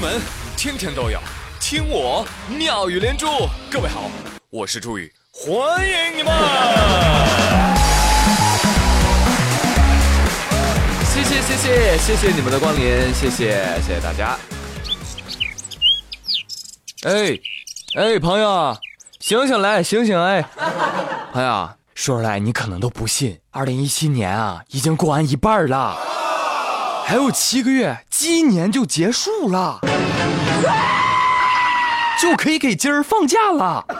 闻天天都有，听我妙语连珠。各位好，我是朱宇，欢迎你们！谢谢谢谢谢谢你们的光临，谢谢谢谢大家。哎哎，朋友，醒醒来，醒醒哎！朋友，说出来你可能都不信，二零一七年啊，已经过完一半了，还有七个月，今年就结束了，就可以给今儿放假了。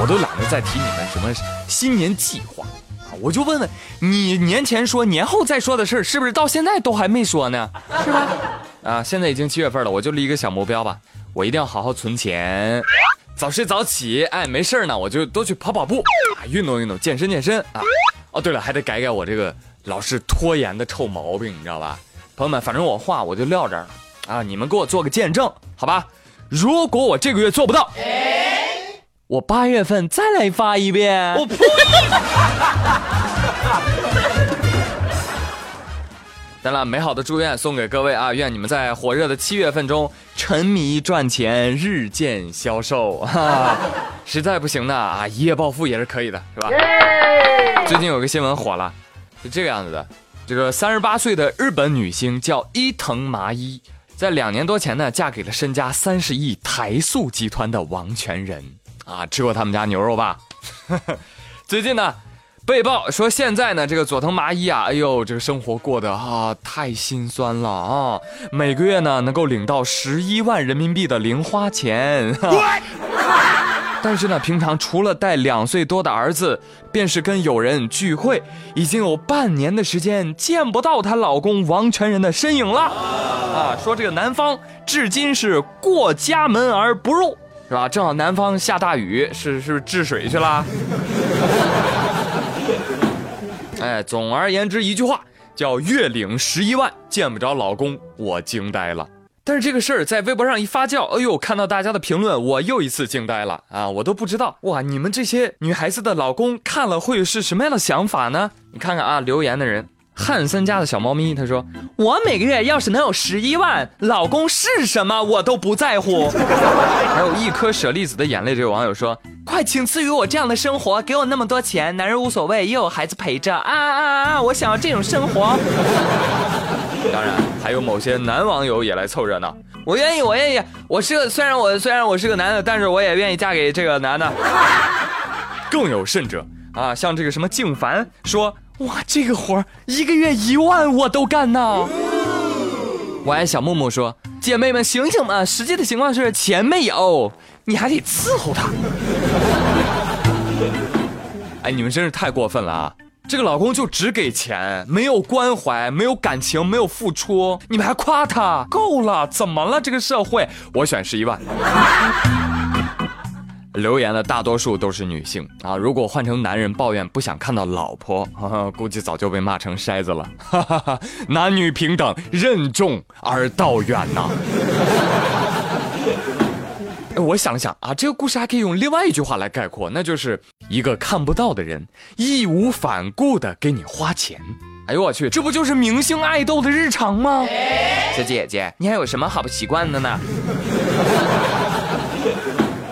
我都懒得再提你们什么新年计划啊！我就问问你，年前说年后再说的事儿，是不是到现在都还没说呢？是吧？啊，现在已经七月份了，我就立一个小目标吧，我一定要好好存钱，早睡早起，哎，没事儿呢，我就多去跑跑步啊，运动运动，健身健身啊。哦，对了，还得改改我这个老是拖延的臭毛病，你知道吧？朋友们，反正我话我就撂这儿了啊，你们给我做个见证，好吧？如果我这个月做不到。我八月份再来发一遍。我呸！当然，美好的祝愿送给各位啊！愿你们在火热的七月份中沉迷赚钱，日渐消瘦哈啊！实在不行呢啊，一夜暴富也是可以的，是吧？最近有个新闻火了，是这个样子的：这个三十八岁的日本女星叫伊藤麻衣，在两年多前呢，嫁给了身家三十亿台塑集团的王权人。啊，吃过他们家牛肉吧？最近呢，被曝说现在呢，这个佐藤麻衣啊，哎呦，这个生活过得啊太心酸了啊！每个月呢能够领到十一万人民币的零花钱，但是呢，平常除了带两岁多的儿子，便是跟友人聚会，已经有半年的时间见不到她老公王全仁的身影了。啊，说这个男方至今是过家门而不入。是吧？正好南方下大雨，是是治水去了。哎，总而言之一句话，叫月领十一万见不着老公，我惊呆了。但是这个事儿在微博上一发酵，哎呦，看到大家的评论，我又一次惊呆了啊！我都不知道哇，你们这些女孩子的老公看了会是什么样的想法呢？你看看啊，留言的人。汉森家的小猫咪，他说：“我每个月要是能有十一万，老公是什么我都不在乎。”还有一颗舍利子的眼泪，这位网友说：“快请赐予我这样的生活，给我那么多钱，男人无所谓，又有孩子陪着啊啊啊！我想要这种生活。”当然，还有某些男网友也来凑热闹。我愿意，我愿意，我是个虽然我虽然我是个男的，但是我也愿意嫁给这个男的。更有甚者啊，像这个什么静凡说。哇，这个活一个月一万我都干呐！我爱小木木说：“姐妹们醒醒吧，实际的情况是钱没有，你还得伺候他。”哎，你们真是太过分了啊！这个老公就只给钱，没有关怀，没有感情，没有付出，你们还夸他，够了！怎么了？这个社会，我选十一万。留言的大多数都是女性啊！如果换成男人抱怨不想看到老婆，估计早就被骂成筛子了。哈哈哈，男女平等，任重而道远呐。我想想啊，这个故事还可以用另外一句话来概括，那就是一个看不到的人义无反顾的给你花钱。哎呦我去，这不就是明星爱豆的日常吗？小姐姐，你还有什么好不习惯的呢？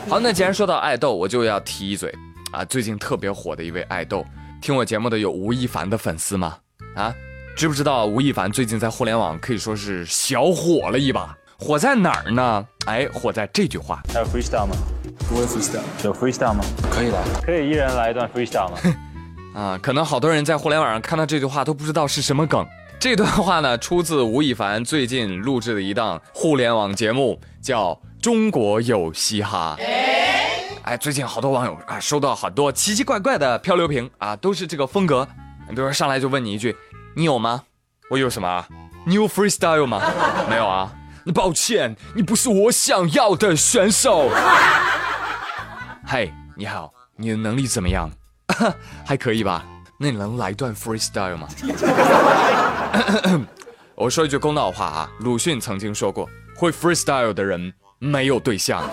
好，那既然说到爱豆，我就要提一嘴啊！最近特别火的一位爱豆，听我节目的有吴亦凡的粉丝吗？啊，知不知道吴亦凡最近在互联网可以说是小火了一把？火在哪儿呢？哎，火在这句话。还有 freestyle 吗？不会 freestyle。有 freestyle 吗？可以的。可以一人来一段 freestyle 吗？啊，可能好多人在互联网上看到这句话都不知道是什么梗。这段话呢，出自吴亦凡最近录制的一档互联网节目，叫。中国有嘻哈，哎，最近好多网友啊收到很多奇奇怪怪的漂流瓶啊，都是这个风格。比如说上来就问你一句，你有吗？我有什么？你有 freestyle 吗？没有啊。那抱歉，你不是我想要的选手。嘿，你好，你的能力怎么样？还可以吧？那你能来段 freestyle 吗？我说一句公道话啊，鲁迅曾经说过，会 freestyle 的人。没有对象。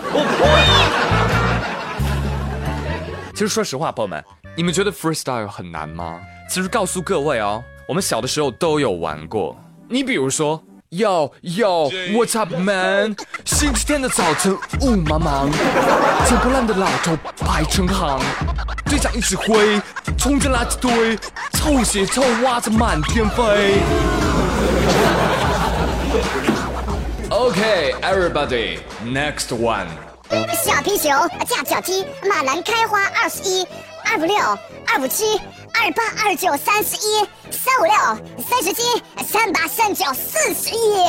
其实说实话，朋友们，你们觉得 freestyle 很难吗？其实告诉各位哦，我们小的时候都有玩过。你比如说，Yo Yo，What's up man？星期天的早晨雾茫茫，捡破烂的老头排成行，队长一指挥，冲进垃圾堆，臭鞋臭袜子满天飞。OK，everybody，next one。小皮熊架脚踢，马兰开花二十一，二五六，二五七，二八二九三十一，三五六，三十七，三八三九四十一。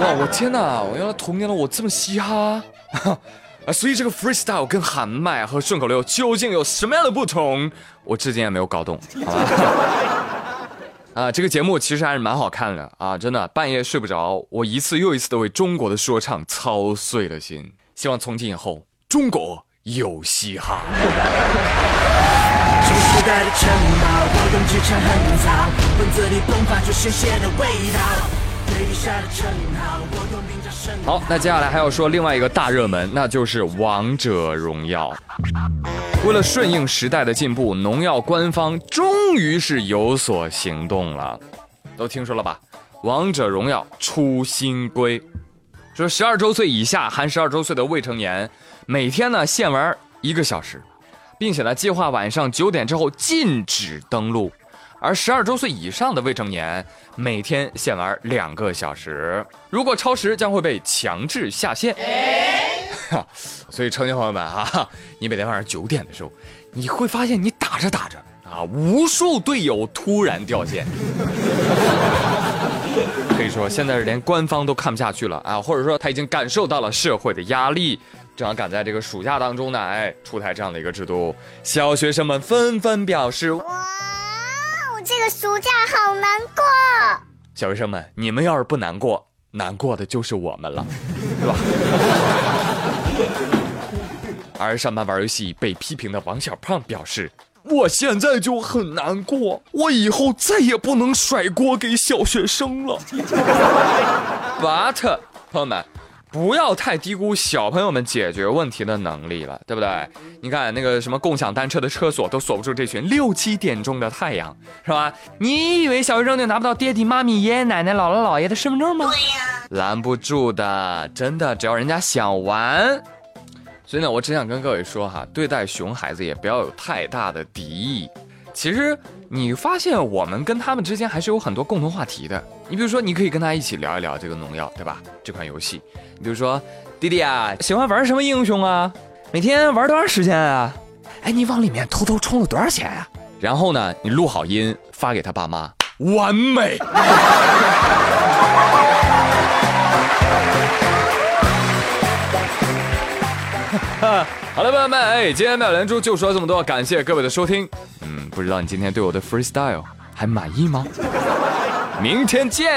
哇，我天哪！我原来童年的我这么嘻哈 啊！所以这个 freestyle 跟喊麦和顺口溜究竟有什么样的不同？我至今也没有搞懂，好吧？啊，这个节目其实还是蛮好看的啊！真的，半夜睡不着，我一次又一次的为中国的说唱操碎了心。希望从今以后，中国有嘻哈。新时代的城堡，我用技巧横扫，文字里迸发出鲜血的味道好，那接下来还要说另外一个大热门，那就是《王者荣耀》。为了顺应时代的进步，农药官方终于是有所行动了。都听说了吧？王者荣耀出新规，说十二周岁以下含十二周岁的未成年，每天呢限玩一个小时，并且呢计划晚上九点之后禁止登录。而十二周岁以上的未成年，每天限玩两个小时，如果超时将会被强制下线。所以成年朋友们啊，你每天晚上九点的时候，你会发现你打着打着啊，无数队友突然掉线。说现在是连官方都看不下去了啊，或者说他已经感受到了社会的压力，正好赶在这个暑假当中呢，哎，出台这样的一个制度，小学生们纷纷表示。哇，我这个暑假好难过，小学生们，你们要是不难过，难过的就是我们了，对吧？而上班玩游戏被批评的王小胖表示：“我现在就很难过，我以后再也不能甩锅给小学生了。” But，朋友们。不要太低估小朋友们解决问题的能力了，对不对？你看那个什么共享单车的车锁都锁不住这群六七点钟的太阳，是吧？你以为小学生就拿不到爹地妈咪、爷爷奶奶、姥姥姥爷的身份证吗？对呀，拦不住的，真的，只要人家想玩。所以呢，我只想跟各位说哈，对待熊孩子也不要有太大的敌意。其实你发现我们跟他们之间还是有很多共同话题的。你比如说，你可以跟他一起聊一聊这个农药，对吧？这款游戏。你比如说，弟弟啊，喜欢玩什么英雄啊？每天玩多长时间啊？哎，你往里面偷偷充了多少钱啊？然后呢，你录好音发给他爸妈，完美。好了，朋友们，哎，今天妙连珠就说这么多，感谢各位的收听。嗯，不知道你今天对我的 freestyle 还满意吗？明天见。